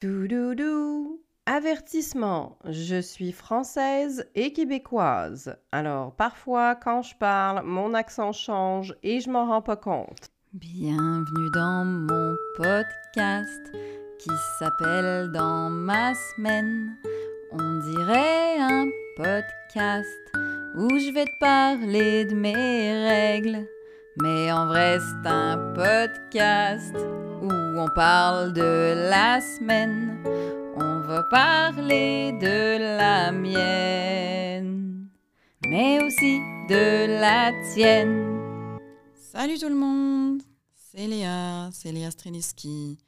Doudoudou. Avertissement, je suis française et québécoise. Alors parfois quand je parle, mon accent change et je m'en rends pas compte. Bienvenue dans mon podcast qui s'appelle Dans ma semaine. On dirait un podcast où je vais te parler de mes règles. Mais en vrai, c'est un podcast où on parle de la semaine. On va parler de la mienne, mais aussi de la tienne. Salut tout le monde, c'est Léa, c'est Léa Streliski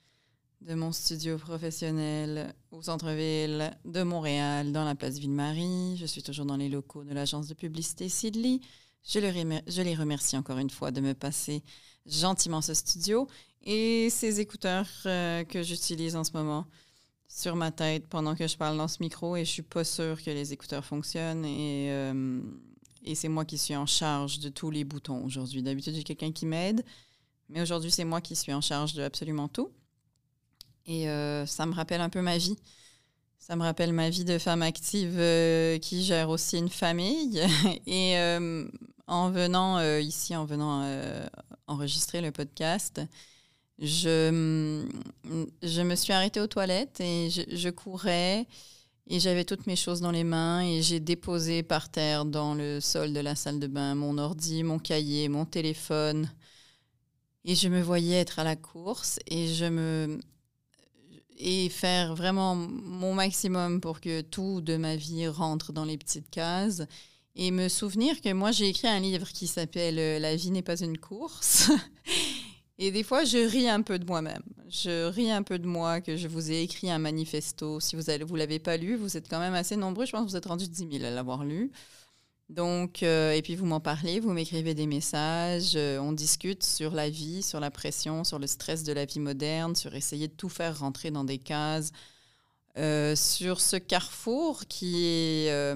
de mon studio professionnel au centre-ville de Montréal, dans la place Ville-Marie. Je suis toujours dans les locaux de l'agence de publicité Sidley. Je, les remercie encore une fois de me passer gentiment ce studio et ces écouteurs euh, que j'utilise en ce moment sur ma tête pendant que je parle dans ce micro et je suis pas sûre que les écouteurs fonctionnent et, euh, et c'est moi qui suis en charge de tous les boutons aujourd'hui. D'habitude, j'ai quelqu'un qui m'aide, mais aujourd'hui, c'est moi qui suis en charge de absolument tout. Et euh, ça me rappelle un peu ma vie. Ça me rappelle ma vie de femme active qui gère aussi une famille. et en venant ici, en venant enregistrer le podcast, je, je me suis arrêtée aux toilettes et je, courais et j'avais toutes mes choses dans les mains et j'ai déposé par terre dans le sol de la salle de bain mon ordi, mon cahier, mon téléphone. Et je me voyais être à la course et je me et faire vraiment mon maximum pour que tout de ma vie rentre dans les petites cases et me souvenir que moi j'ai écrit un livre qui s'appelle La vie n'est pas une course Et des fois, je ris un peu de moi-même. Je ris un peu de moi que je vous ai écrit un manifesto. Si vous ne vous l'avez pas lu, vous êtes quand même assez nombreux. Je pense que vous êtes rendu 10 000 à l'avoir lu. Donc, euh, et puis vous m'en parlez, vous m'écrivez des messages, euh, on discute sur la vie, sur la pression, sur le stress de la vie moderne, sur essayer de tout faire rentrer dans des cases, euh, sur ce carrefour qui est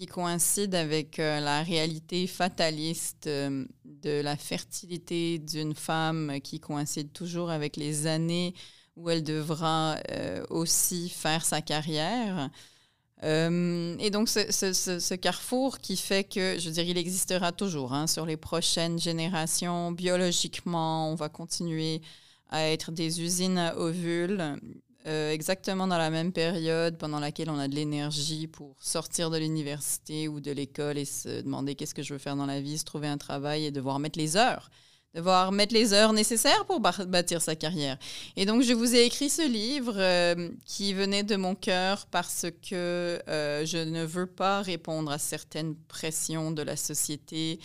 qui coïncide avec euh, la réalité fataliste euh, de la fertilité d'une femme qui coïncide toujours avec les années où elle devra euh, aussi faire sa carrière. et donc, ce, carrefour qui fait que, je dire, il existera toujours hein, sur les prochaines générations. Biologiquement, on va continuer à être des usines à ovules euh, exactement dans la même période pendant laquelle on a de l'énergie pour sortir de l'université ou de l'école et se demander qu'est-ce que je veux faire dans la vie, se trouver un travail et devoir mettre les heures, devoir mettre les heures nécessaires pour bâtir sa carrière. Et donc, je vous ai écrit ce livre euh, qui venait de mon cœur parce que euh, je ne veux pas répondre à certaines pressions de la société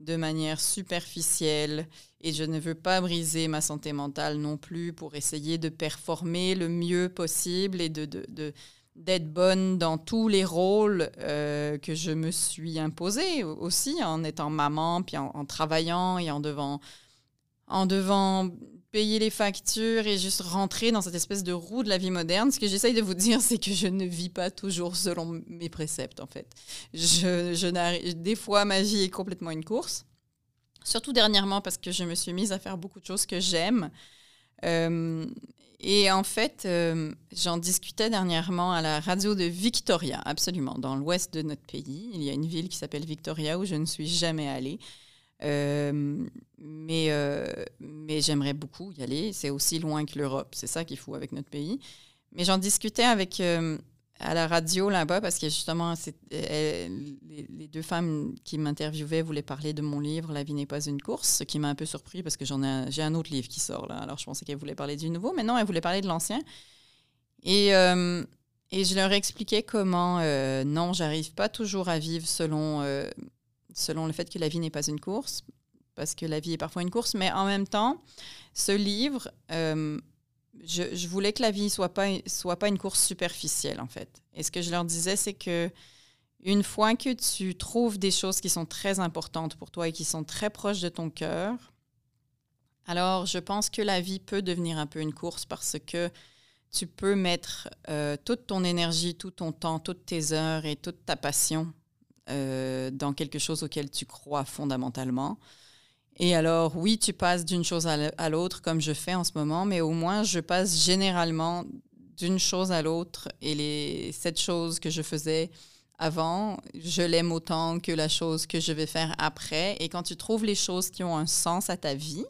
de manière superficielle et je ne veux pas briser ma santé mentale non plus pour essayer de performer le mieux possible et de, d'être bonne dans tous les rôles euh, que je me suis imposée aussi en étant maman, puis en, travaillant et en devant, en devant payer les factures et juste rentrer dans cette espèce de roue de la vie moderne. Ce que j'essaye de vous dire, c'est que je ne vis pas toujours selon mes préceptes, en fait. Je, des fois, ma vie est complètement une course. Surtout dernièrement parce que je me suis mise à faire beaucoup de choses que j'aime. Euh, et en fait, euh, j'en discutais dernièrement à la radio de Victoria, absolument, dans l'ouest de notre pays. Il y a une ville qui s'appelle Victoria où je ne suis jamais allée. Euh, mais mais j'aimerais beaucoup y aller. C'est aussi loin que l'Europe. C'est ça qu'il faut avec notre pays. Mais j'en discutais avec à la radio là-bas parce que justement, euh, les, deux femmes qui m'interviewaient voulaient parler de mon livre La vie n'est pas une course, ce qui m'a un peu surpris parce que j'en ai, j'ai un autre livre qui sort là. Alors je pensais qu'elles voulaient parler du nouveau, mais non, elles voulaient parler de l'ancien. Et, euh, et je leur expliquais comment, euh, non, j'arrive pas toujours à vivre selon, selon le fait que la vie n'est pas une course, parce que la vie est parfois une course, mais en même temps, ce livre je, voulais que la vie soit pas soit pas une course superficielle en fait. Et ce que je leur disais, c'est que une fois que tu trouves des choses qui sont très importantes pour toi et qui sont très proches de ton cœur, alors je pense que la vie peut devenir un peu une course parce que tu peux mettre euh, toute ton énergie, tout ton temps, toutes tes heures et toute ta passion euh, dans quelque chose auquel tu crois fondamentalement. Et alors, oui, tu passes d'une chose à l'autre comme je fais en ce moment, mais au moins, je passe généralement d'une chose à l'autre et les sept choses que je faisais avant, je l'aime autant que la chose que je vais faire après. Et quand tu trouves les choses qui ont un sens à ta vie,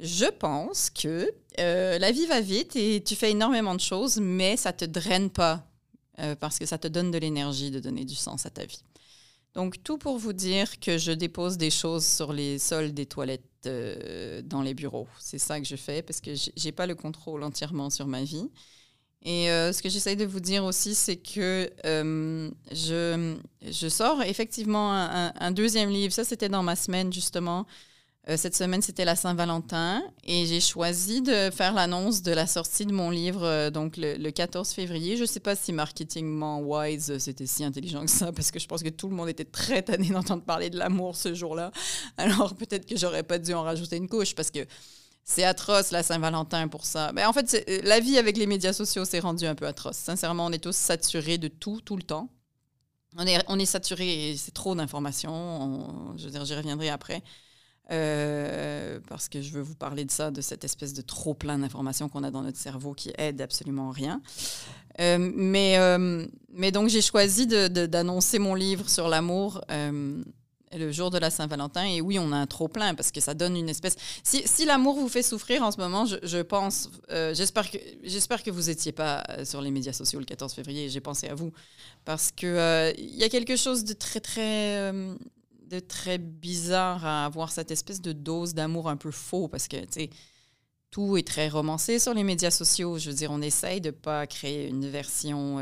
je pense que euh, la vie va vite et tu fais énormément de choses, mais ça te draine pas euh, parce que ça te donne de l'énergie de donner du sens à ta vie. Donc, tout pour vous dire que je dépose des choses sur les sols des toilettes euh, dans les bureaux. C'est ça que je fais parce que j'ai pas le contrôle entièrement sur ma vie. Et euh, ce que j'essaye de vous dire aussi, c'est que euh, je, je, sors effectivement un, deuxième livre. Ça, c'était dans ma semaine, justement. Euh, cette semaine, c'était la Saint-Valentin. Et j'ai choisi de faire l'annonce de la sortie de mon livre, donc le, 14 février. Je ne sais pas si marketingment wise, c'était si intelligent que ça, parce que je pense que tout le monde était très tanné d'entendre parler de l'amour ce jour-là. Alors peut-être que j'aurais pas dû en rajouter une couche, parce que c'est atroce la Saint-Valentin pour ça. Mais en fait, euh, la vie avec les médias sociaux s'est rendue un peu atroce. Sincèrement, on est tous saturés de tout, tout le temps. On est, on est c'est trop d'informations. Je veux dire, j'y reviendrai après. Euh, parce que je veux vous parler de ça, de cette espèce de trop plein d'informations qu'on a dans notre cerveau qui aide absolument rien. Euh, mais, mais donc, j'ai choisi d'annoncer mon livre sur l'amour le jour de la Saint-Valentin. Et oui, on a un trop plein parce que ça donne une espèce. Si, si l'amour vous fait souffrir en ce moment, je, pense, euh, j'espère que j'espère que vous n'étiez pas euh, sur les médias sociaux le 14 février. J'ai pensé à vous parce que euh, il y a quelque chose de très très de très bizarre à avoir cette espèce de dose d'amour un peu faux parce que tout est très romancé sur les médias sociaux. Je veux dire, on essaye de pas créer une version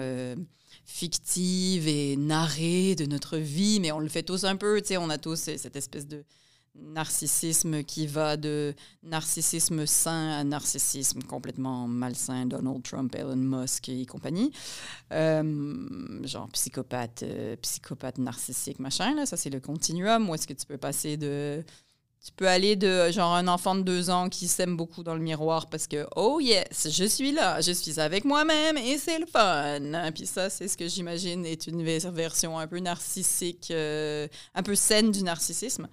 fictive et narrée de notre vie, mais on le fait tous un peu, tu sais, on a tous cette espèce de narcissisme qui va de narcissisme sain à narcissisme complètement malsain, Donald Trump, Elon Musk et compagnie. Euh, genre psychopathe, euh, psychopathe narcissique, machin, là, ça c'est le continuum. Où est-ce que tu peux passer de tu peux aller de genre un enfant de deux ans qui s'aime beaucoup dans le miroir parce que oh yes, je suis là, je suis avec moi-même et c'est le fun. Puis ça, c'est ce que j'imagine est une version un peu narcissique, euh, un peu saine du narcissisme.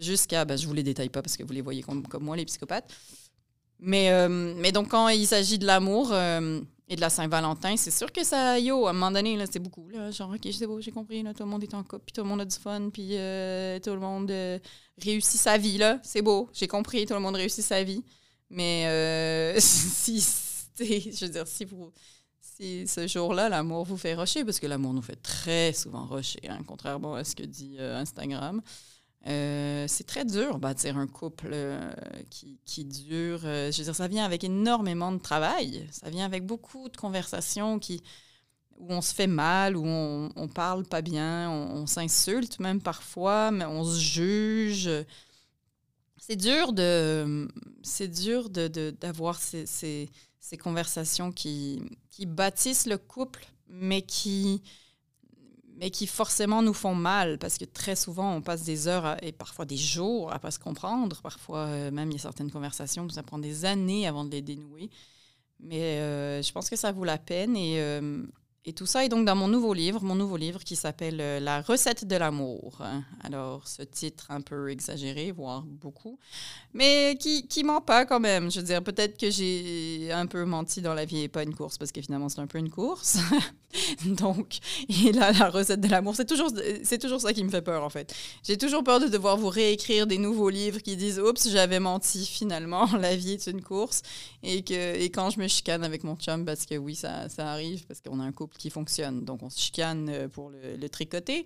Jusqu'à, ben, je vous les détaille pas parce que vous les voyez comme, comme moi, les psychopathes. Mais, euh, mais donc, quand il s'agit de l'amour, euh, et de la Saint-Valentin, c'est sûr que ça, yo, à un moment donné, c'est beaucoup. Là, genre, OK, c'est beau, j'ai compris, là, tout le monde est en couple, puis tout le monde a du fun, puis euh, tout le monde réussit sa vie, là. C'est beau, j'ai compris, tout le monde réussit sa vie. Mais si, je veux dire, si vous... Si ce jour-là, l'amour vous fait rocher, parce que l'amour nous fait très souvent rocher, hein, contrairement à ce que dit Instagram. Euh, c'est très dur bâtir un couple euh, qui, dure. Euh, je veux dire, ça vient avec énormément de travail. Ça vient avec beaucoup de conversations qui, où on se fait mal, où on, on parle pas bien, on, s'insulte même parfois, mais on se juge. C'est dur de, c'est dur de, d'avoir ces, ces, ces, conversations qui, qui bâtissent le couple, mais qui mais qui forcément nous font mal parce que très souvent on passe des heures et parfois des jours à pas se comprendre. Parfois euh, même il y a certaines conversations où ça prend des années avant de les dénouer. Mais euh, je pense que ça vaut la peine et euh, et tout ça est donc dans mon nouveau livre, mon nouveau livre qui s'appelle euh, La recette de l'amour. Alors, ce titre un peu exagéré, voire beaucoup, mais qui, qui ment pas quand même. Je veux dire, peut-être que j'ai un peu menti dans la vie et pas une course, parce que finalement, c'est un peu une course. donc, et là, la recette de l'amour, c'est toujours, toujours ça qui me fait peur, en fait. J'ai toujours peur de devoir vous réécrire des nouveaux livres qui disent Oups, j'avais menti finalement, la vie est une course. Et, que, et quand je me chicane avec mon chum, parce que oui, ça, ça arrive, parce qu'on a un couple qui fonctionne. Donc, on se chicane euh, pour le, tricoter.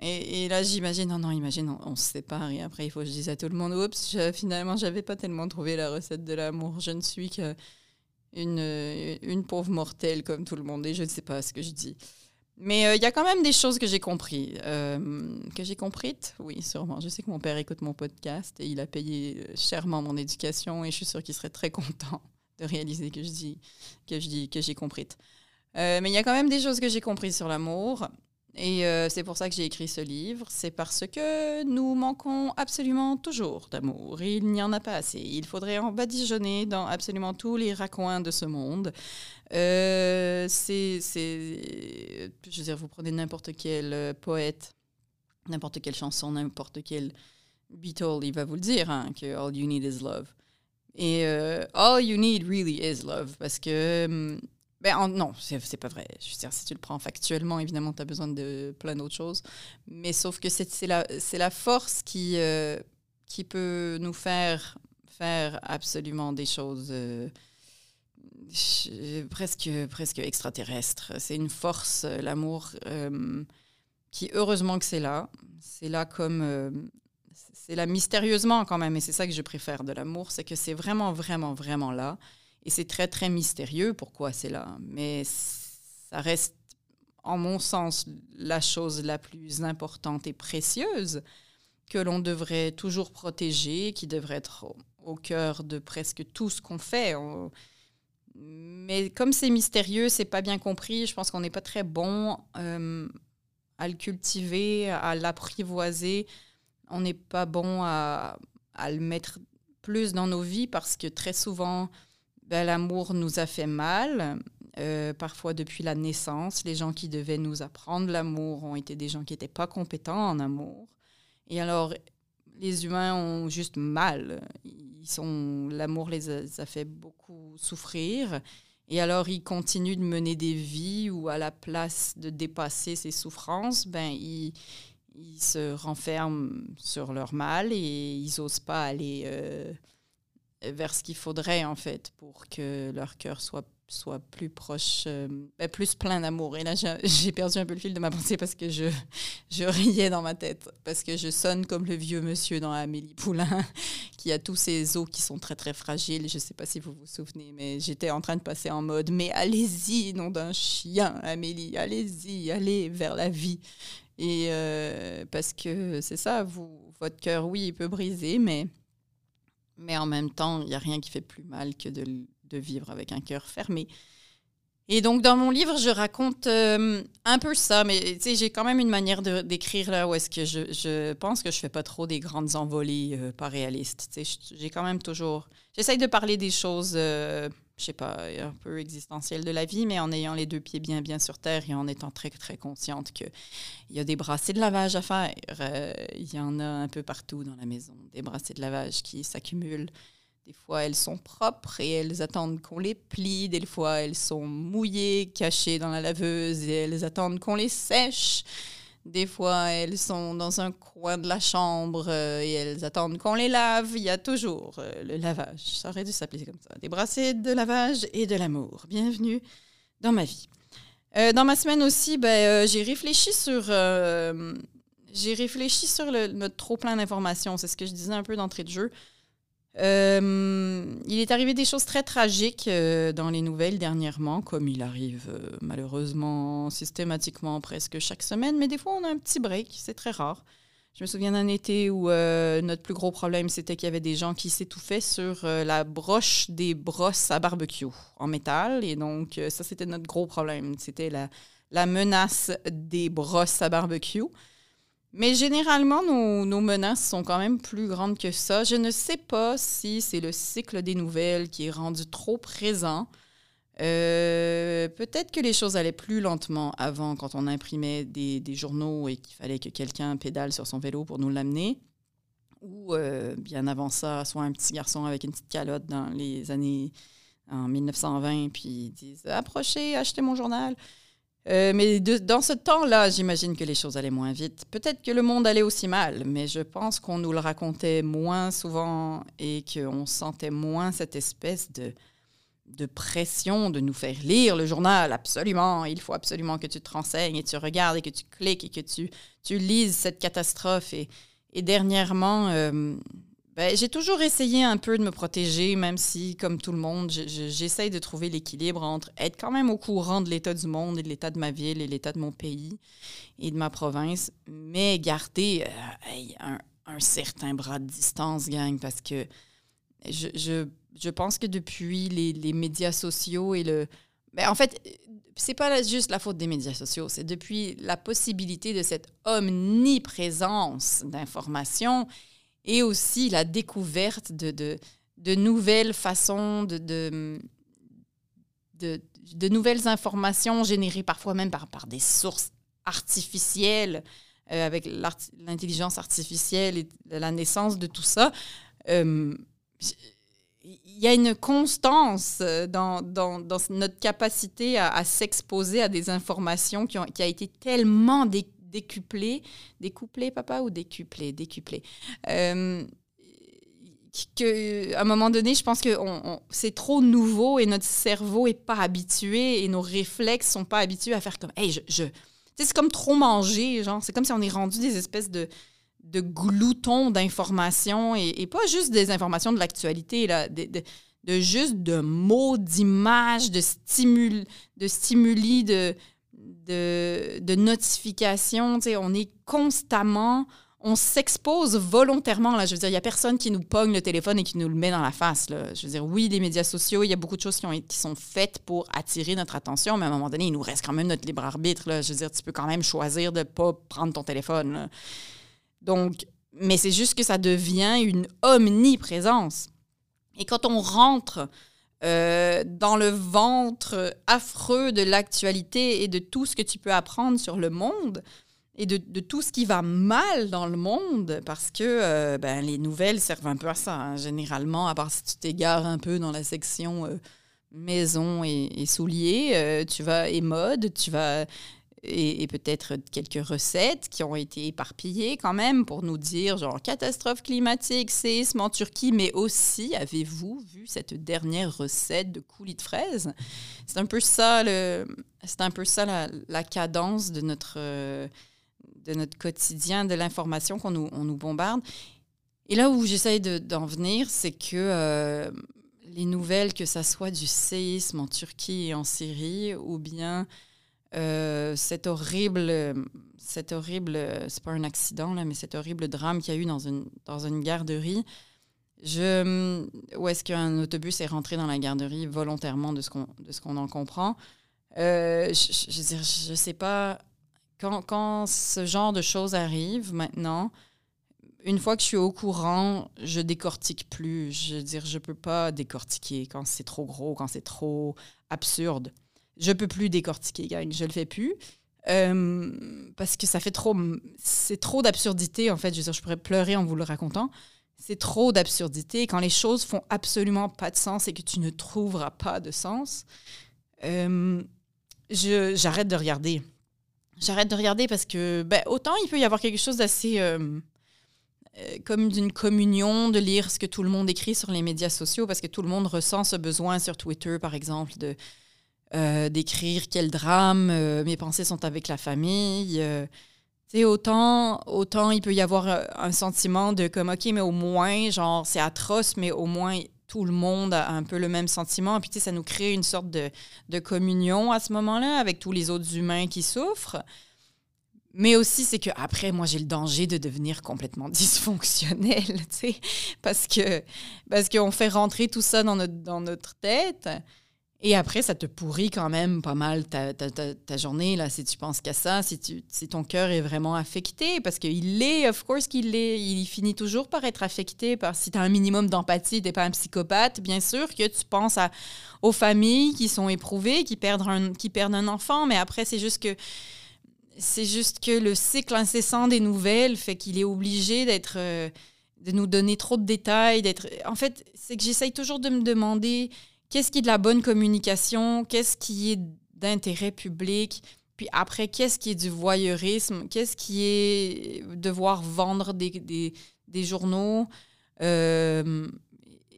Et, là, j'imagine, non, non, imagine, on, se sépare et après, il faut que je dise à tout le monde, oups, je, finalement, j'avais pas tellement trouvé la recette de l'amour. Je ne suis qu'une une, une pauvre mortelle comme tout le monde et je ne sais pas ce que je dis. Mais euh, il y a quand même des choses que j'ai compris. Euh, que j'ai comprises, oui, sûrement. Je sais que mon père écoute mon podcast et il a payé chèrement mon éducation et je suis sûre qu'il serait très content de réaliser que je dis que j'ai compris. Euh, mais il y a quand même des choses que j'ai comprises sur l'amour. Et euh, c'est pour ça que j'ai écrit ce livre. C'est parce que nous manquons absolument toujours d'amour. Il n'y en a pas assez. Il faudrait en badigeonner dans absolument tous les raccoins de ce monde. Euh, c'est, je veux dire, vous prenez n'importe quel poète, n'importe quelle chanson, n'importe quel Beatle, il va vous le dire, hein, que all you need is love. Et all you need really is love, parce que Ben, non, c'est pas vrai. Je veux dire, si tu le prends factuellement, évidemment, tu as besoin de plein d'autres choses. Mais sauf que c'est la, force qui, euh, qui peut nous faire faire absolument des choses euh, presque, presque extraterrestres. C'est une force, l'amour, qui heureusement que c'est là. C'est là comme c'est là mystérieusement quand même, et c'est ça que je préfère de l'amour, c'est que c'est vraiment, vraiment, vraiment là. Et c'est très, très mystérieux pourquoi c'est là. Mais ça reste, en mon sens, la chose la plus importante et précieuse que l'on devrait toujours protéger, qui devrait être au, cœur de presque tout ce qu'on fait. Mais comme c'est mystérieux, c'est pas bien compris. Je pense qu'on n'est pas très bon euh, à le cultiver, à l'apprivoiser on n'est pas bon à, le mettre plus dans nos vies parce que très souvent, ben, l'amour nous a fait mal. Euh, parfois depuis la naissance, les gens qui devaient nous apprendre l'amour ont été des gens qui n'étaient pas compétents en amour. Et alors, les humains ont juste mal. Ils sont, l'amour les a, fait beaucoup souffrir. Et alors, ils continuent de mener des vies où, à la place de dépasser ces souffrances, ben, ils, se renferment sur leur mal et ils n'osent pas aller euh, vers ce qu'il faudrait en fait pour que leur cœur soit soit plus proche, euh, ben, plus plein d'amour. Et là, j'ai perdu un peu le fil de ma pensée parce que je, je riais dans ma tête, parce que je sonne comme le vieux monsieur dans Amélie Poulain, qui a tous ses os qui sont très, très fragiles. Je ne sais pas si vous vous souvenez, mais j'étais en train de passer en mode, mais allez-y, nom d'un chien, Amélie, allez-y, allez vers la vie. Et euh, parce que c'est ça, vous, votre cœur, oui, il peut briser, mais, mais en même temps, il n'y a rien qui fait plus mal que de, vivre avec un cœur fermé. Et donc, dans mon livre, je raconte euh, un peu ça, mais j'ai quand même une manière d'écrire là où est-ce que je, je, pense que je fais pas trop des grandes envolées euh, pas réalistes. J'ai quand même toujours. J'essaye de parler des choses je sais pas, un peu existentielle de la vie, mais en ayant les deux pieds bien, bien sur terre et en étant très, très consciente qu'il y a des brassées de lavage à faire. Euh, il y en a un peu partout dans la maison, des brassées de lavage qui s'accumulent. Des fois, elles sont propres et elles attendent qu'on les plie. Des fois, elles sont mouillées, cachées dans la laveuse et elles attendent qu'on les sèche. Des fois, elles sont dans un coin de la chambre euh, et elles attendent qu'on les lave. Il y a toujours euh, le lavage. Ça aurait dû s'appeler comme ça. Des brassées de lavage et de l'amour. Bienvenue dans ma vie. Euh, dans ma semaine aussi, ben, j'ai réfléchi sur, j'ai réfléchi sur notre trop plein d'informations. C'est ce que je disais un peu d'entrée de jeu. Euh, il est arrivé des choses très tragiques euh, dans les nouvelles dernièrement, comme il arrive euh, malheureusement systématiquement presque chaque semaine, mais des fois on a un petit break, c'est très rare. Je me souviens d'un été où notre plus gros problème, c'était qu'il y avait des gens qui s'étouffaient sur la broche des brosses à barbecue en métal. Et donc, ça, c'était notre gros problème. C'était la, la menace des brosses à barbecue. Mais généralement, nos, menaces sont quand même plus grandes que ça. Je ne sais pas si c'est le cycle des nouvelles qui est rendu trop présent. Euh, peut-être que les choses allaient plus lentement avant, quand on imprimait des, journaux et qu'il fallait que quelqu'un pédale sur son vélo pour nous l'amener. Ou euh, bien avant ça, soit un petit garçon avec une petite calotte dans les années en 1920, puis ils disent Approchez, achetez mon journal. Euh, mais dans ce temps-là, j'imagine que les choses allaient moins vite. Peut-être que le monde allait aussi mal, mais je pense qu'on nous le racontait moins souvent et qu'on sentait moins cette espèce de, de pression de nous faire lire le journal. Absolument, il faut absolument que tu te renseignes et tu regardes et que tu cliques et que tu, tu lises cette catastrophe. Et, et dernièrement, euh, ben, j'ai toujours essayé un peu de me protéger, même si, comme tout le monde, j'essaye de trouver l'équilibre entre être quand même au courant de l'état du monde et de l'état de ma ville et l'état de mon pays et de ma province, mais garder euh, un, certain bras de distance, gang, parce que je, je, je pense que depuis les, les, médias sociaux et le... Ben, en fait, c'est pas juste la faute des médias sociaux, c'est depuis la possibilité de cette omniprésence d'informations et aussi la découverte de, de, nouvelles façons, de, de, nouvelles informations générées parfois même par, par des sources artificielles, euh, avec l'intelligence artificielle et la naissance de tout ça. Euh, il y a une constance dans, dans, notre capacité à, s'exposer à des informations qui, ont, qui a été tellement décuplée, découplée, papa, ou décuplée, décuplée. Euh, que, à un moment donné, je pense que c'est trop nouveau et notre cerveau est pas habitué et nos réflexes sont pas habitués à faire comme, hey, je, je... c'est comme trop manger, genre, c'est comme si on est rendu des espèces de, de gloutons d'informations et, pas juste des informations de l'actualité, là, de, juste de mots, d'images, de, stimuli, de stimuli, de, de, de notifications. On est constamment on s'expose volontairement. Là. Je veux dire, il n'y a personne qui nous pogne le téléphone et qui nous le met dans la face. Je veux dire, oui, les médias sociaux, il y a beaucoup de choses qui, ont, qui sont faites pour attirer notre attention, mais à un moment donné, il nous reste quand même notre libre arbitre. Je veux dire, tu peux quand même choisir de ne pas prendre ton téléphone. Donc, mais c'est juste que ça devient une omniprésence. Et quand on rentre euh, dans le ventre affreux de l'actualité et de tout ce que tu peux apprendre sur le monde, et de, tout ce qui va mal dans le monde, parce que euh, ben, les nouvelles servent un peu à ça, hein, généralement, à part si tu t'égares un peu dans la section euh, maison et, souliers, euh, tu vas, et mode, tu vas, et, peut-être quelques recettes qui ont été éparpillées quand même pour nous dire, genre, catastrophe climatique, séisme en Turquie, mais aussi, avez-vous vu cette dernière recette de coulis de fraises? C'est un peu ça, le, c'est un peu ça la, cadence de notre de notre quotidien, de l'information qu'on nous, on nous bombarde. Et là où j'essaye d'en venir, c'est que euh, les nouvelles, que ça soit du séisme en Turquie et en Syrie, ou bien euh, cet horrible, cet horrible, c'est pas un accident là, mais cet horrible drame qu'il y a eu dans une, dans une garderie, je, où est-ce qu'un autobus est rentré dans la garderie volontairement de ce qu'on, de ce qu'on en comprend? Euh, je, je, sais pas quand, ce genre de choses arrive maintenant, une fois que je suis au courant, je décortique plus. Je veux dire, je peux pas décortiquer quand c'est trop gros, quand c'est trop absurde. Je peux plus décortiquer, gang. Je le fais plus. Euh, parce que ça fait trop. C'est trop d'absurdité, en fait. Je je pourrais pleurer en vous le racontant. C'est trop d'absurdité. Quand les choses font absolument pas de sens et que tu ne trouveras pas de sens, euh, j'arrête de regarder. J'arrête de regarder parce que ben, autant il peut y avoir quelque chose d'assez euh, comme d'une communion de lire ce que tout le monde écrit sur les médias sociaux parce que tout le monde ressent ce besoin sur Twitter par exemple de euh, d'écrire quel drame mes pensées sont avec la famille autant autant il peut y avoir un sentiment de comme ok mais au moins genre c'est atroce mais au moins tout le monde a un peu le même sentiment. Puis, tu sais, ça nous crée une sorte de, de communion à ce moment-là avec tous les autres humains qui souffrent. Mais aussi, c'est qu'après, moi, j'ai le danger de devenir complètement dysfonctionnel, tu sais, parce que parce qu'on fait rentrer tout ça dans notre, dans notre tête. Et après, ça te pourrit quand même pas mal ta, ta, journée, là, si tu penses qu'à ça, si, tu, si ton cœur est vraiment affecté, parce qu'il l'est, of course qu'il l'est, il finit toujours par être affecté, par, si tu as un minimum d'empathie, tu n'es pas un psychopathe, bien sûr que tu penses à, aux familles qui sont éprouvées, qui perdent un, qui perdent un enfant, mais après, c'est juste que c'est juste que le cycle incessant des nouvelles fait qu'il est obligé d'être... Euh, de nous donner trop de détails, d'être... En fait, c'est que j'essaye toujours de me demander qu'est-ce qui est de la bonne communication, qu'est-ce qui est d'intérêt public, puis après, qu'est-ce qui est du voyeurisme, qu'est-ce qui est devoir vendre des, des, journaux, euh,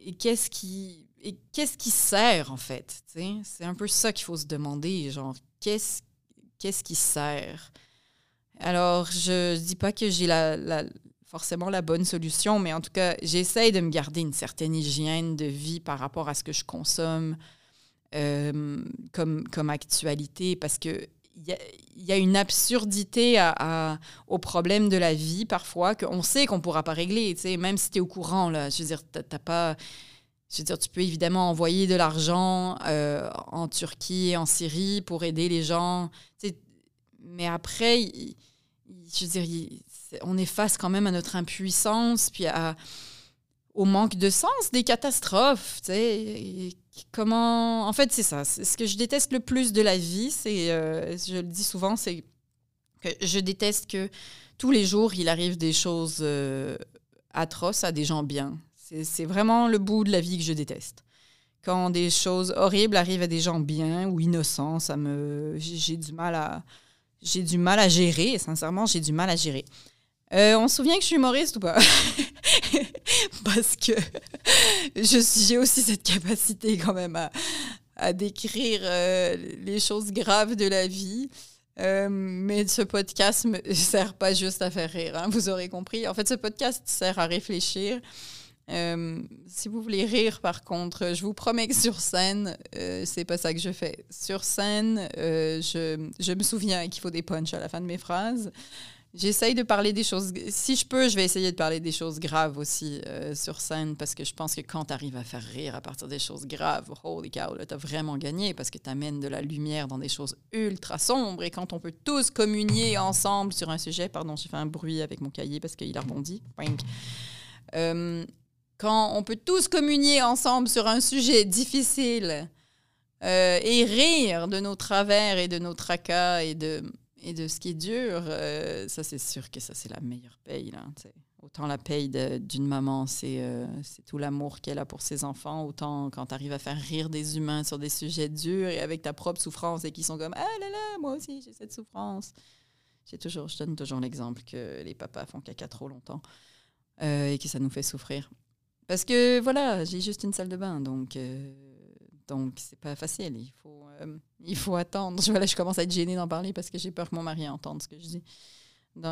et qu'est-ce qui, qui sert en fait. C'est un peu ça qu'il faut se demander, genre, qu'est-ce qu'est-ce qui sert? Alors, je ne dis pas que j'ai la, forcément la bonne solution, mais en tout cas, j'essaye de me garder une certaine hygiène de vie par rapport à ce que je consomme euh, comme, comme actualité, parce que il y, a une absurdité à, au problème de la vie parfois qu'on sait qu'on ne pourra pas régler, même si tu es au courant. Là, je veux dire, t'as pas... Je veux dire, tu peux évidemment envoyer de l'argent euh, en Turquie et en Syrie pour aider les gens. Mais après, je veux dire, on est face quand même à notre impuissance, puis à, au manque de sens des catastrophes. Comment. En fait, c'est ça. Ce que je déteste le plus de la vie, c'est. Euh, je le dis souvent, c'est que je déteste que tous les jours, il arrive des choses euh, atroces à des gens bien. C'est vraiment le bout de la vie que je déteste. Quand des choses horribles arrivent à des gens bien ou innocents, ça me j'ai du mal à j'ai du mal à gérer. Sincèrement, j'ai du mal à gérer. Euh, on se souvient que je suis humoriste ou pas? Parce que j'ai aussi cette capacité quand même à, à décrire euh, les choses graves de la vie. Euh, mais ce podcast ne sert pas juste à faire rire, hein, vous aurez compris. En fait, ce podcast sert à réfléchir. Euh, si vous voulez rire, par contre, je vous promets que sur scène, c'est pas ça que je fais. Sur scène, je, je, me souviens qu'il faut des punchs à la fin de mes phrases. J'essaye de parler des choses. Si je peux, je vais essayer de parler des choses graves aussi euh, sur scène parce que je pense que quand tu arrives à faire rire à partir des choses graves, holy cow, tu as vraiment gagné parce que tu amènes de la lumière dans des choses ultra sombres et quand on peut tous communier ensemble sur un sujet, pardon, j'ai fait un bruit avec mon cahier parce qu'il a rebondi. Euh, quand on peut tous communier ensemble sur un sujet difficile euh, et rire de nos travers et de nos tracas et de et de ce qui est dur, euh, ça c'est sûr que ça c'est la meilleure paye. Là, autant la paye d'une maman, euh, c'est tout l'amour qu'elle a pour ses enfants, autant quand tu arrives à faire rire des humains sur des sujets durs et avec ta propre souffrance et qui sont comme Ah là là, moi aussi j'ai cette souffrance. Toujours, je donne toujours l'exemple que les papas font caca trop longtemps euh, et que ça nous fait souffrir. Parce que voilà, j'ai juste une salle de bain, donc donc, c'est pas facile. Il faut, euh, il faut attendre. Je, je commence à être gênée d'en parler parce que j'ai peur que mon mari entende ce que je dis.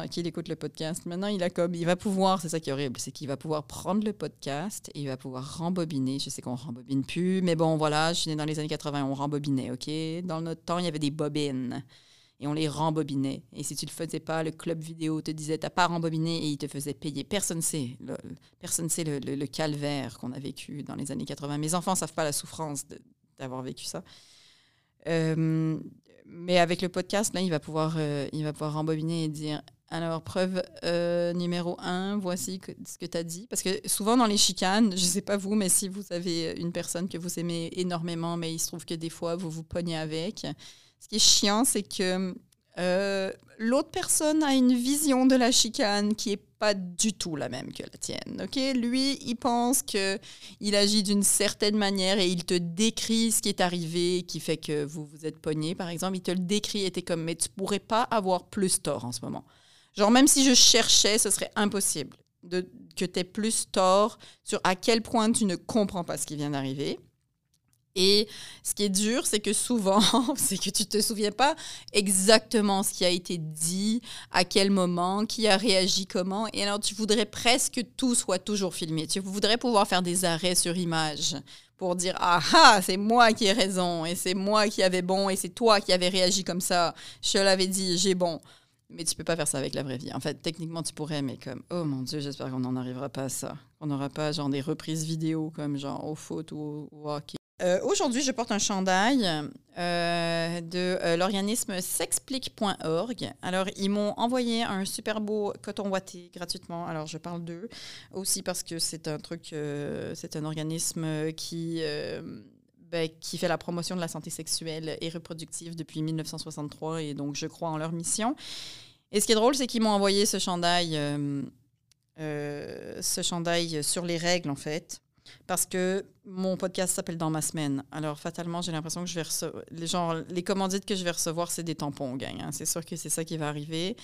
Qu'il écoute le podcast. Maintenant, il a comme, il va pouvoir, c'est ça qui est horrible, c'est qu'il va pouvoir prendre le podcast et il va pouvoir rembobiner. Je sais qu'on rembobine plus, mais bon, voilà, je suis née dans les années 80, on rembobinait, OK? Dans notre temps, il y avait des bobines et on les rembobinait. Et si tu le faisais pas, le club vidéo te disait t'as pas rembobiné et il te faisait payer. Personne sait, le, personne sait le, calvaire qu'on a vécu dans les années 80. Mes enfants savent pas la souffrance d'avoir vécu ça. Euh, mais avec le podcast, là, il va pouvoir, euh, il va pouvoir rembobiner et dire alors, preuve euh, numéro un, voici ce que tu as dit. Parce que souvent dans les chicanes, je ne sais pas vous, mais si vous avez une personne que vous aimez énormément, mais il se trouve que des fois, vous vous pognez avec, ce qui est chiant, c'est que euh, l'autre personne a une vision de la chicane qui est pas du tout la même que la tienne. Ok, lui, il pense que il agit d'une certaine manière et il te décrit ce qui est arrivé, qui fait que vous vous êtes pogné, par exemple. Il te le décrit et t'es comme, mais tu pourrais pas avoir plus tort en ce moment. Genre même si je cherchais, ce serait impossible de que tu aies plus tort sur à quel point tu ne comprends pas ce qui vient d'arriver. Et ce qui est dur, c'est que souvent, c'est que tu te souviens pas exactement ce qui a été dit, à quel moment, qui a réagi comment. Et alors, tu voudrais presque que tout soit toujours filmé. Tu voudrais pouvoir faire des arrêts sur image pour dire ah ah c'est moi qui ai raison et c'est moi qui avais bon et c'est toi qui avais réagi comme ça. Je l'avais dit, j'ai bon. Mais tu peux pas faire ça avec la vraie vie. En fait, techniquement, tu pourrais, mais comme, oh mon Dieu, j'espère qu'on n'en arrivera pas à ça. On n'aura pas genre des reprises vidéo comme genre au foot ou au hockey euh, aujourd'hui, je porte un chandail euh, de euh, l'organisme s'explique.org. Alors, ils m'ont envoyé un super beau coton ouaté gratuitement. Alors, je parle d'eux aussi parce que c'est un truc, c'est un organisme qui, ben, qui fait la promotion de la santé sexuelle et reproductive depuis 1963 et donc je crois en leur mission. Et ce qui est drôle, c'est qu'ils m'ont envoyé ce chandail, ce chandail sur les règles en fait. Parce que mon podcast s'appelle Dans ma semaine. Alors, fatalement, j'ai l'impression que je vais recevoir. Les, commandites que je vais recevoir, c'est des tampons, gang. Hein. C'est sûr que c'est ça qui va arriver.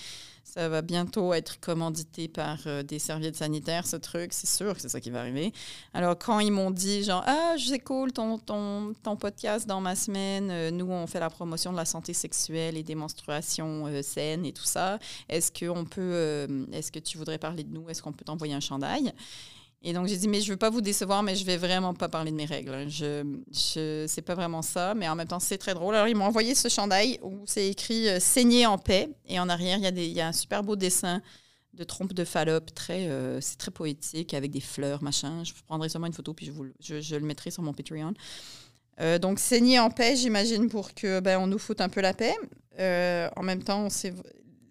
Ça va bientôt être commandité par euh, des serviettes sanitaires, ce truc. C'est sûr que c'est ça qui va arriver. Alors, quand ils m'ont dit, genre, ah, c'est cool ton, ton, ton, podcast dans ma semaine, euh, nous, on fait la promotion de la santé sexuelle et des menstruations euh, saines et tout ça. Est-ce qu'on peut. Est-ce que tu voudrais parler de nous? Est-ce qu'on peut t'envoyer un chandail? Et donc, j'ai dit, mais je ne veux pas vous décevoir, mais je vais vraiment pas parler de mes règles. Je, je c'est pas vraiment ça, mais en même temps, c'est très drôle. Alors, ils m'ont envoyé ce chandail où c'est écrit euh, Saigner en paix. Et en arrière, il y, a y a un super beau dessin de trompe de Fallope. Euh, c'est très poétique, avec des fleurs, machin. Je prendrai seulement une photo, puis je, vous, je, le mettrai sur mon Patreon. Euh, donc, saigner en paix, j'imagine, pour que ben, on nous foute un peu la paix. en même temps, c'est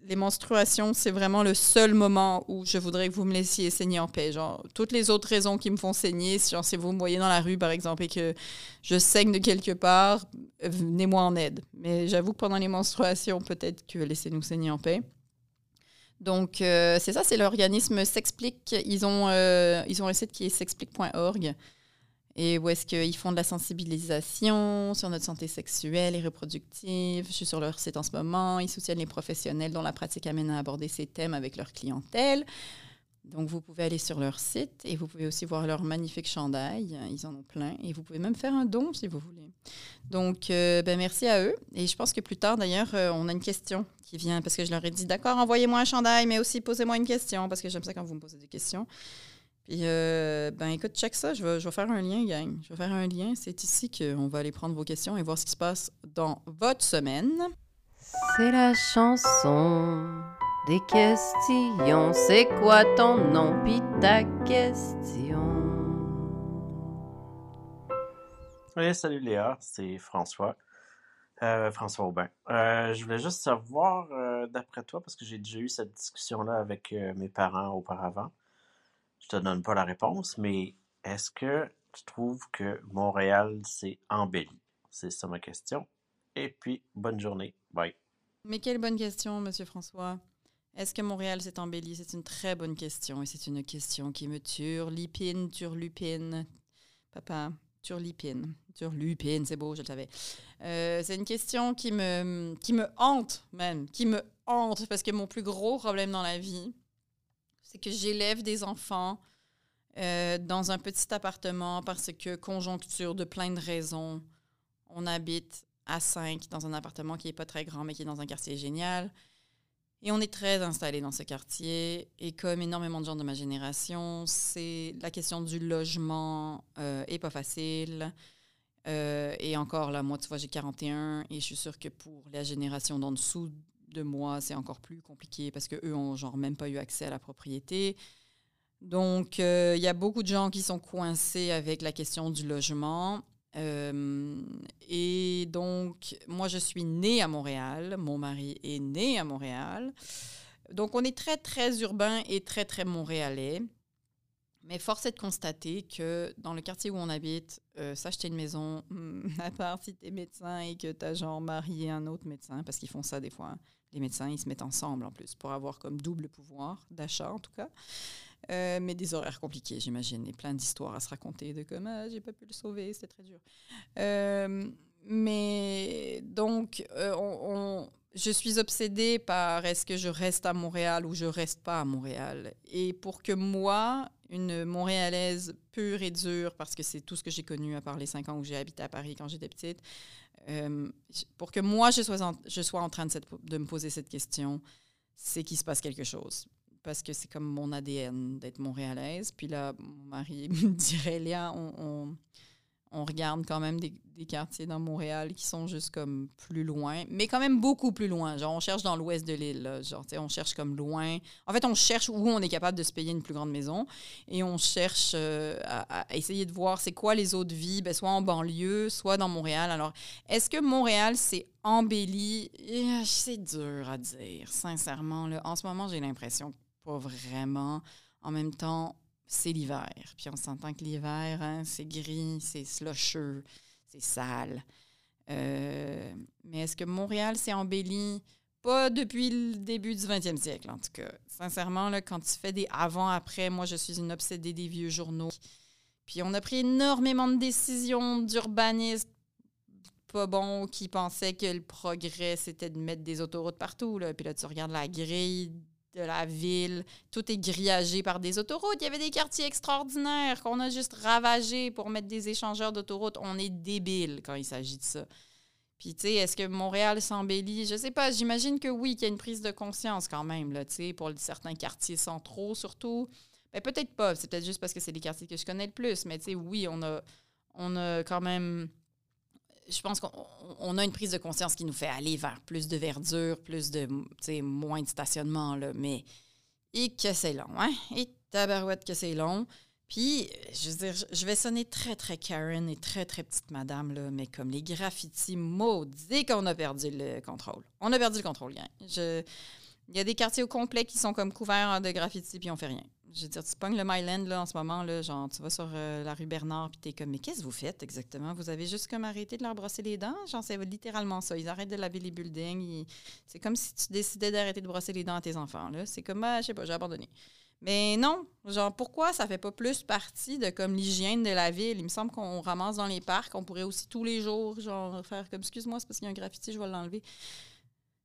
les menstruations, c'est vraiment le seul moment où je voudrais que vous me laissiez saigner en paix. Genre, toutes les autres raisons qui me font saigner, genre, si vous me voyez dans la rue, par exemple, et que je saigne de quelque part, venez-moi en aide. Mais j'avoue que pendant les menstruations, peut-être que laissez-nous saigner en paix. Donc, c'est ça, c'est l'organisme S'explique. Ils, ont ils ont un site qui est s'explique.org et où est-ce qu'ils font de la sensibilisation sur notre santé sexuelle et reproductive. Je suis sur leur site en ce moment. Ils soutiennent les professionnels dont la pratique amène à aborder ces thèmes avec leur clientèle. Donc, vous pouvez aller sur leur site et vous pouvez aussi voir leur magnifique chandail. Ils en ont plein. Et vous pouvez même faire un don si vous voulez. Donc, euh, ben, merci à eux. Et je pense que plus tard, d'ailleurs, euh, on a une question qui vient parce que je leur ai dit d'accord, envoyez-moi un chandail, mais aussi posez-moi une question parce que j'aime ça quand vous me posez des questions. Puis, euh, ben écoute, check ça. Je vais, je vais faire un lien, gang. Je vais faire un lien. C'est ici qu'on va aller prendre vos questions et voir ce qui se passe dans votre semaine. C'est la chanson des questions. C'est quoi ton nom? Pis ta question? Oui, salut Léa, c'est François. Euh, François Aubin. Euh, je voulais juste savoir, d'après toi, parce que j'ai déjà eu cette discussion-là avec mes parents auparavant, te donne pas la réponse, mais est-ce que tu trouves que Montréal s'est embelli? C'est ça ma question. Et puis, bonne journée. Bye. Mais quelle bonne question, Monsieur François. Est-ce que Montréal s'est embelli? C'est une très bonne question et c'est une question qui me turlupine, turlupine. Papa, turlupine. Turlupine, c'est beau, je le savais. Euh, c'est une question qui me, qui me hante, même, qui me hante parce que mon plus gros problème dans la vie, c'est que j'élève des enfants euh, dans un petit appartement parce que, conjoncture de plein de raisons, on habite à cinq dans un appartement qui n'est pas très grand, mais qui est dans un quartier génial. Et on est très installé dans ce quartier. Et comme énormément de gens de ma génération, c'est la question du logement euh, est pas facile. Euh, et encore là, moi, tu vois, j'ai 41 et je suis sûre que pour la génération d'en dessous de moi, c'est encore plus compliqué parce qu'eux ont genre même pas eu accès à la propriété. Donc, euh, il y a beaucoup de gens qui sont coincés avec la question du logement. Euh, et donc, moi, je suis née à Montréal. Mon mari est né à Montréal. Donc, on est très, très urbain et très, très montréalais. Mais force est de constater que dans le quartier où on habite, euh, s'acheter une maison, à part si tu es médecin et que tu as genre marié un autre médecin, parce qu'ils font ça des fois, les médecins, ils se mettent ensemble en plus pour avoir comme double pouvoir d'achat en tout cas. Euh, mais des horaires compliqués, j'imagine, et plein d'histoires à se raconter de comme ah, j'ai pas pu le sauver, c'était très dur. Euh, mais donc, euh, je suis obsédée par est-ce que je reste à Montréal ou je reste pas à Montréal. Et pour que moi, une Montréalaise pure et dure, parce que c'est tout ce que j'ai connu à part les cinq ans où j'ai habité à Paris quand j'étais petite, euh, pour que moi, je sois en, je sois en train de, me poser cette question, c'est qu'il se passe quelque chose. Parce que c'est comme mon ADN d'être montréalaise. Puis là, mon mari me dirait, Léa, on regarde quand même des, quartiers dans Montréal qui sont juste comme plus loin, mais quand même beaucoup plus loin. Genre, on cherche dans l'ouest de l'île. Genre, on cherche comme loin. En fait, on cherche où on est capable de se payer une plus grande maison et on cherche euh, à, essayer de voir c'est quoi les autres vies, ben, soit en banlieue, soit dans Montréal. Alors, est-ce que Montréal s'est embelli? Eh, c'est dur à dire, sincèrement. Là. En ce moment, j'ai l'impression pas vraiment. En même temps, c'est l'hiver. Puis on s'entend que l'hiver, hein, c'est gris, c'est slusheux, c'est sale. Euh, mais est-ce que Montréal s'est embelli? Pas depuis le début du 20e siècle, en tout cas. Sincèrement, là, quand tu fais des avant-après, moi, je suis une obsédée des vieux journaux. Puis on a pris énormément de décisions d'urbanistes pas bons qui pensaient que le progrès, c'était de mettre des autoroutes partout. Puis là, tu regardes la grille de la ville. Tout est grillagé par des autoroutes. Il y avait des quartiers extraordinaires qu'on a juste ravagés pour mettre des échangeurs d'autoroutes. On est débile quand il s'agit de ça. Puis, tu sais, est-ce que Montréal s'embellit? Je sais pas. J'imagine que oui, qu'il y a une prise de conscience quand même, là, tu sais, pour certains quartiers centraux surtout. Mais ben, peut-être pas. C'est peut-être juste parce que c'est les quartiers que je connais le plus. Mais, tu sais, oui, on a, on a quand même je pense qu'on a une prise de conscience qui nous fait aller vers plus de verdure, plus de, moins de stationnement, là, mais et que c'est long, hein? Et tabarouette que c'est long. Puis, je veux dire, je vais sonner très, très Karen et très, très petite madame, là, mais comme les graffitis maudits qu'on a perdu le contrôle. On a perdu le contrôle. Je... Il y a des quartiers au complet qui sont comme couverts de graffitis, puis on fait rien. Je veux dire, tu pognes le Myland là, en ce moment, là, genre, tu vas sur euh, la rue Bernard, puis t'es comme, mais qu'est-ce que vous faites exactement? Vous avez juste comme arrêté de leur brosser les dents? Genre, c'est littéralement ça. Ils arrêtent de laver les buildings. C'est comme si tu décidais d'arrêter de brosser les dents à tes enfants. Là. C'est comme, ah, je sais pas, j'ai abandonné. Mais non, genre, pourquoi ça fait pas plus partie de comme l'hygiène de la ville? Il me semble qu'on ramasse dans les parcs. On pourrait aussi tous les jours, genre, faire comme, excuse-moi, c'est parce qu'il y a un graffiti, je vais l'enlever.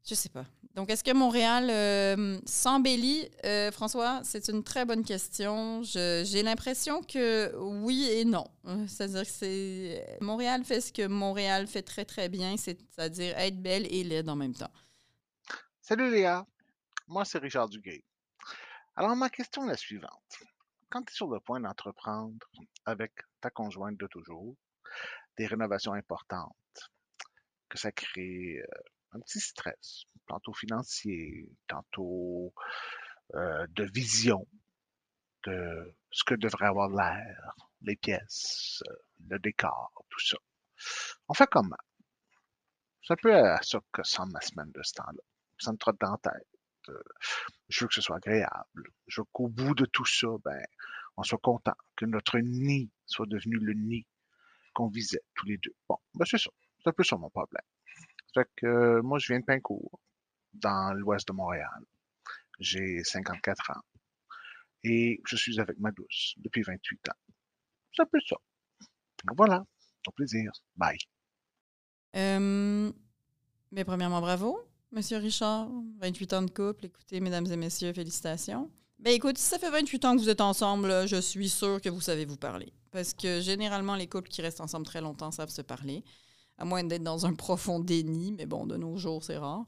Je sais pas. Donc, est-ce que Montréal euh, s'embellit? Euh, François, c'est une très bonne question. J'ai l'impression que oui et non. C'est-à-dire que Montréal fait ce que Montréal fait très, très bien, c'est-à-dire être belle et laide en même temps. Salut Léa, moi c'est Richard Duguay. Alors, ma question est la suivante. Quand tu es sur le point d'entreprendre avec ta conjointe de toujours des rénovations importantes, que ça crée euh, un petit stress, tantôt financier, tantôt euh, de vision de ce que devrait avoir l'air, les pièces, euh, le décor, tout ça. On fait comment? C'est un peu à ça que semble ma semaine de ce temps-là. Ça me trotte dans la tête. Euh, je veux que ce soit agréable. Je veux qu'au bout de tout ça, ben, on soit content, que notre nid soit devenu le nid qu'on visait tous les deux. Bon, ben c'est ça. C'est un peu ça mon problème. Que euh, moi, je viens de Pincourt, dans l'ouest de Montréal. J'ai 54 ans. Et je suis avec ma douce depuis 28 ans. C'est un ça. voilà. Au plaisir. Bye. Mais premièrement, bravo, Monsieur Richard. 28 ans de couple. Écoutez, mesdames et messieurs, félicitations. Ben écoute, si ça fait 28 ans que vous êtes ensemble, je suis sûre que vous savez vous parler. Parce que généralement, les couples qui restent ensemble très longtemps savent se parler à moins d'être dans un profond déni, mais bon, de nos jours, c'est rare.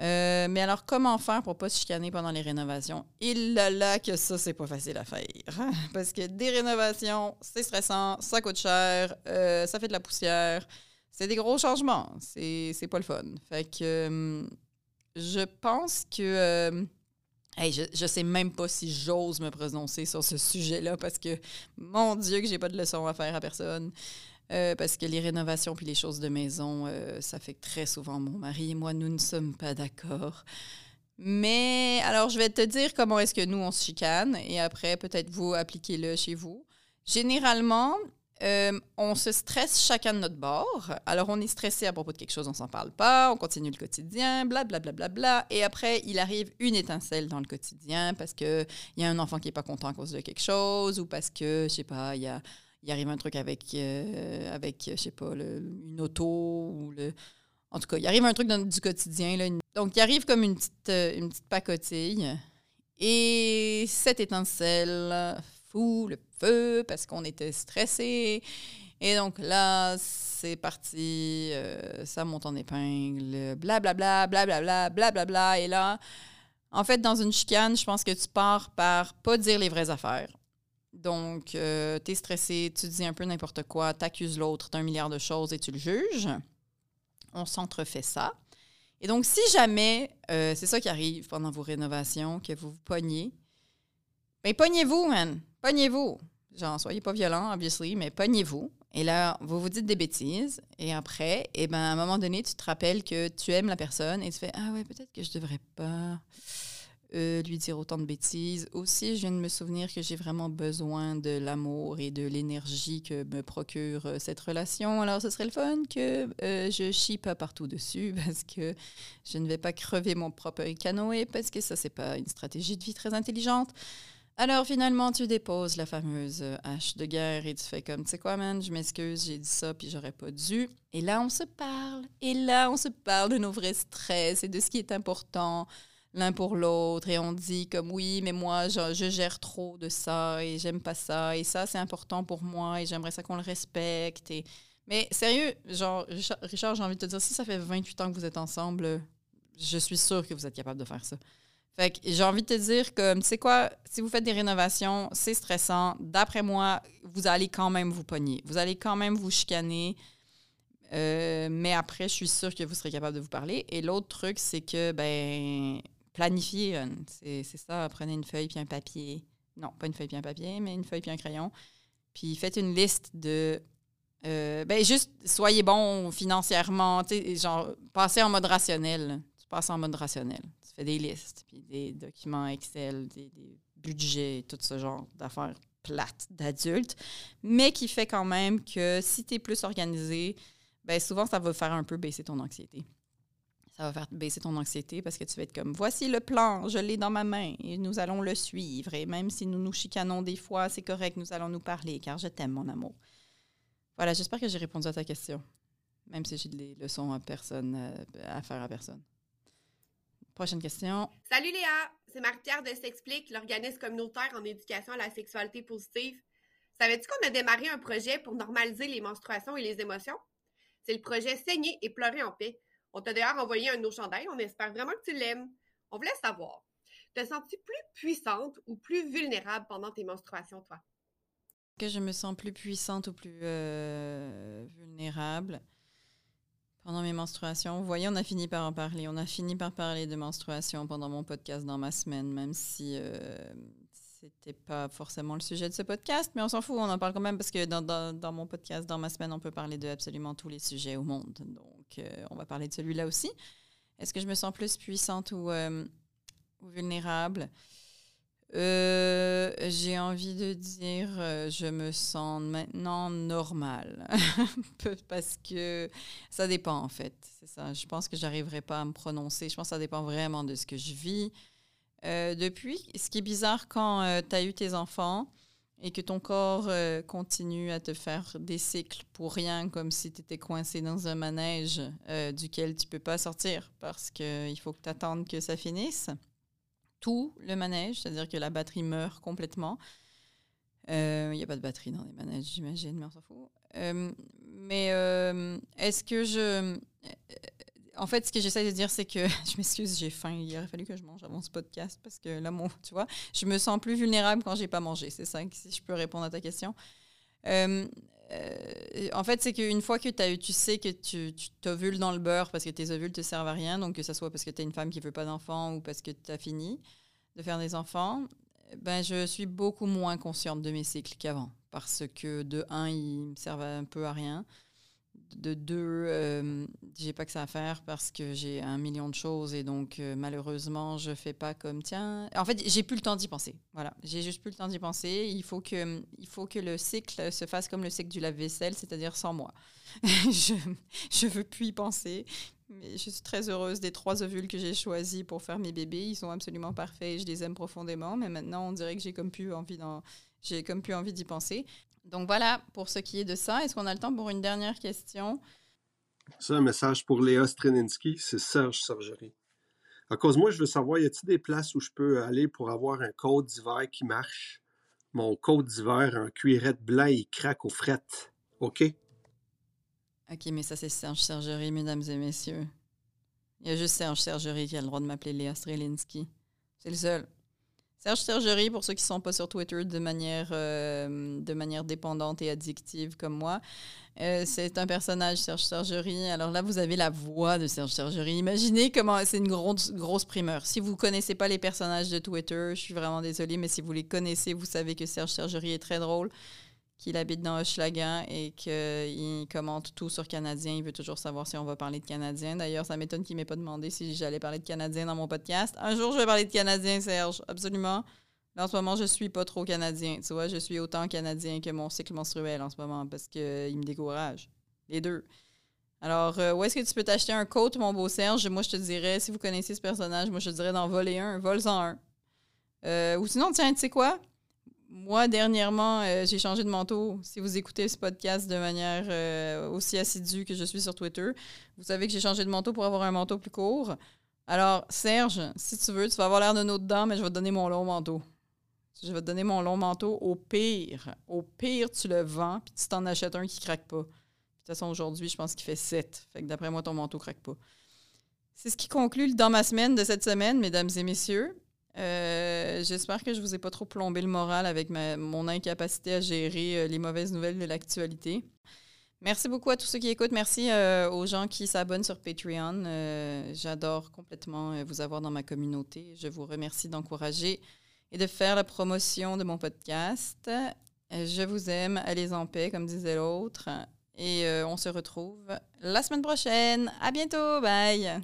Euh, mais alors, comment faire pour pas se chicaner pendant les rénovations? Il là là que ça, c'est pas facile à faire. Parce que des rénovations, c'est stressant, ça coûte cher, euh, ça fait de la poussière. C'est des gros changements. C'est pas le fun. Fait que euh, je pense que. je, je sais même pas si j'ose me prononcer sur ce sujet-là parce que, mon Dieu, que j'ai pas de leçon à faire à personne. Euh, parce que les rénovations puis les choses de maison, euh, ça fait très souvent mon mari et moi, nous ne sommes pas d'accord. Mais alors, je vais te dire comment est-ce que nous, on se chicane et après, peut-être vous appliquez-le chez vous. Généralement, euh, on se stresse chacun de notre bord. Alors, on est stressé à propos de quelque chose, on s'en parle pas, on continue le quotidien, blablabla. Bla, bla, bla, et après, il arrive une étincelle dans le quotidien parce qu'il y a un enfant qui n'est pas content à cause de quelque chose ou parce que, je sais pas, il y a il arrive un truc avec, euh, avec je sais pas, une auto ou le. En tout cas, il arrive un truc du quotidien. Là, donc, il arrive comme une petite, euh, une petite pacotille. Et cette étincelle fout le feu parce qu'on était stressé. Et donc là, c'est parti, euh, ça monte en épingle, blablabla, blablabla, blablabla. Bla, et là, en fait, dans une chicane, je pense que tu pars par pas dire les vraies affaires. Donc, euh, tu es stressé, tu dis un peu n'importe quoi, tu accuses l'autre d'un milliard de choses et tu le juges. On s'entrefait ça. Et donc, si jamais euh, c'est ça qui arrive pendant vos rénovations, que vous vous pognez, bien, pognez-vous, man. Pognez-vous. Genre, soyez pas violent, obviously, mais pognez-vous. Et là, vous vous dites des bêtises. Et après, et eh ben, à un moment donné, tu te rappelles que tu aimes la personne et tu fais Ah ouais, peut-être que je devrais pas. Euh, lui dire autant de bêtises. Aussi, je viens de me souvenir que j'ai vraiment besoin de l'amour et de l'énergie que me procure euh, cette relation. Alors, ce serait le fun que euh, je chie pas partout dessus parce que je ne vais pas crever mon propre canoë parce que ça, c'est pas une stratégie de vie très intelligente. Alors, finalement, tu déposes la fameuse hache de guerre et tu fais comme, tu sais quoi, man, je m'excuse, j'ai dit ça, puis j'aurais pas dû. Et là, on se parle. Et là, on se parle de nos vrais stress et de ce qui est important l'un pour l'autre et on dit comme oui, mais moi, je, gère trop de ça et j'aime pas ça et ça, c'est important pour moi et j'aimerais ça qu'on le respecte. Mais sérieux, genre, Richard, j'ai envie de te dire, si ça fait 28 ans que vous êtes ensemble, je suis sûre que vous êtes capable de faire ça. Fait que j'ai envie de te dire que, tu sais quoi, si vous faites des rénovations, c'est stressant. D'après moi, vous allez quand même vous pogner. Vous allez quand même vous chicaner. Euh, mais après, je suis sûre que vous serez capable de vous parler. Et l'autre truc, c'est que, ben, planifier. Euh, c'est ça, prenez une feuille puis un papier. Non, pas une feuille puis un papier, mais une feuille puis un crayon. Puis faites une liste de. Euh, ben, juste soyez bon financièrement. Genre, passez en mode rationnel. Tu passes en mode rationnel. Tu fais des listes, puis des documents Excel, des, budget, tout ce genre d'affaires plates d'adultes, mais qui fait quand même que si tu es plus organisé, ben souvent, ça va faire un peu baisser ton anxiété. Ça va faire baisser ton anxiété parce que tu vas être comme voici le plan, je l'ai dans ma main et nous allons le suivre. Et même si nous nous chicanons des fois, c'est correct, nous allons nous parler car je t'aime, mon amour. Voilà, j'espère que j'ai répondu à ta question, même si j'ai des leçons à personne, euh, à faire à personne. Prochaine question. Salut Léa, c'est Marie-Pierre de S'explique, l'organisme communautaire en éducation à la sexualité positive. Savais-tu qu'on a démarré un projet pour normaliser les menstruations et les émotions? C'est le projet Saigner et pleurer en paix. On t'a d'ailleurs envoyé un eau chandail. On espère vraiment que tu l'aimes. On voulait savoir, te sens-tu plus puissante ou plus vulnérable pendant tes menstruations, toi? Que je me sens plus puissante ou plus euh, vulnérable pendant mes menstruations. Vous voyez, on a fini par en parler. On a fini par parler de menstruation pendant mon podcast dans ma semaine, même si euh, c'était pas forcément le sujet de ce podcast, mais on s'en fout, on en parle quand même parce que dans, dans, mon podcast, dans ma semaine, on peut parler de absolument tous les sujets au monde. Donc, euh, on va parler de celui-là aussi. Est-ce que je me sens plus puissante ou, euh, vulnérable? Euh, j'ai envie de dire, je me sens maintenant normale. parce que ça dépend, en fait. C'est ça. Je pense que j'arriverai pas à me prononcer. Je pense que ça dépend vraiment de ce que je vis. Depuis, ce qui est bizarre quand tu as eu tes enfants et que ton corps euh, continue à te faire des cycles pour rien, comme si tu étais coincé dans un manège duquel tu peux pas sortir parce qu'il faut que tu attendes que ça finisse. Tout le manège, c'est-à-dire que la batterie meurt complètement. Il n'y a pas de batterie dans les manèges, j'imagine, mais on s'en fout. mais est-ce que je en fait, ce que j'essaie de dire, c'est que je m'excuse, j'ai faim. Il aurait fallu que je mange avant ce podcast parce que là, mon, tu vois, je me sens plus vulnérable quand j'ai pas mangé. C'est ça, si je peux répondre à ta question. Euh, euh, en fait, c'est qu'une fois que tu sais que tu, tu t'ovules dans le beurre parce que tes ovules te servent à rien, donc que ce soit parce que tu es une femme qui veut pas d'enfants ou parce que tu as fini de faire des enfants, ben, je suis beaucoup moins consciente de mes cycles qu'avant. Parce que de un, ils me servent un peu à rien de deux, euh, j'ai pas que ça à faire parce que j'ai un million de choses et donc euh, malheureusement je fais pas comme tiens. En fait, j'ai plus le temps d'y penser. Voilà, j'ai juste plus le temps d'y penser. Il faut que il faut que le cycle se fasse comme le cycle du lave-vaisselle, c'est-à-dire sans moi. je je veux plus y penser. Mais je suis très heureuse des trois ovules que j'ai choisis pour faire mes bébés. Ils sont absolument parfaits. Je les aime profondément. Mais maintenant, on dirait que j'ai comme plus envie j'ai comme plus envie d'y penser. Donc voilà pour ce qui est de ça. Est-ce qu'on a le temps pour une dernière question? C'est un message pour Léa Streninski, c'est Serge Sergerie. À cause moi, je veux savoir, y a-t-il des places où je peux aller pour avoir un code d'hiver qui marche? Mon code d'hiver en cuirette blanc, il craque aux frettes. OK? OK, mais ça, c'est Serge Sergerie, mesdames et messieurs. Il y a juste Serge Sergerie qui a le droit de m'appeler Léa Strelinski. C'est le seul. Serge Sergerie, pour ceux qui ne sont pas sur Twitter de manière, euh, de manière dépendante et addictive comme moi, euh, c'est un personnage, Serge Sergerie. Alors là, vous avez la voix de Serge Sergerie. Imaginez comment c'est une grosse, grosse primeur. Si vous ne connaissez pas les personnages de Twitter, je suis vraiment désolée, mais si vous les connaissez, vous savez que Serge Sergerie est très drôle qu'il habite dans Hochelaga et qu'il commente tout sur Canadien. Il veut toujours savoir si on va parler de Canadien. D'ailleurs, ça m'étonne qu'il ne m'ait pas demandé si j'allais parler de Canadien dans mon podcast. Un jour, je vais parler de Canadien, Serge. Absolument. Là, en ce moment, je suis pas trop Canadien. Tu vois, je suis autant Canadien que mon cycle menstruel en ce moment parce qu'il me décourage. Les deux. Alors, euh, où est-ce que tu peux t'acheter un coat, mon beau Serge? Moi, je te dirais, si vous connaissez ce personnage, moi, je te dirais d'en voler un. Vole-en un. Euh, ou sinon, tiens, tu sais quoi? Moi, dernièrement, euh, j'ai changé de manteau. Si vous écoutez ce podcast de manière euh, aussi assidue que je suis sur Twitter, vous savez que j'ai changé de manteau pour avoir un manteau plus court. Alors, Serge, si tu veux, tu vas avoir l'air d'un autre dent, mais je vais te donner mon long manteau. Je vais te donner mon long manteau. Au pire, au pire, tu le vends, puis tu t'en achètes un qui craque pas. de toute façon, aujourd'hui, je pense qu'il fait 7. Fait d'après moi, ton manteau craque pas. C'est ce qui conclut dans ma semaine de cette semaine, mesdames et messieurs. Euh, j'espère que je vous ai pas trop plombé le moral avec mon incapacité à gérer euh, les mauvaises nouvelles de l'actualité. Merci beaucoup à tous ceux qui écoutent. Merci euh, aux gens qui s'abonnent sur Patreon. J'adore complètement vous avoir dans ma communauté. Je vous remercie d'encourager et de faire la promotion de mon podcast. Je vous aime. Allez en paix, comme disait l'autre. Et on se retrouve la semaine prochaine. À bientôt. Bye.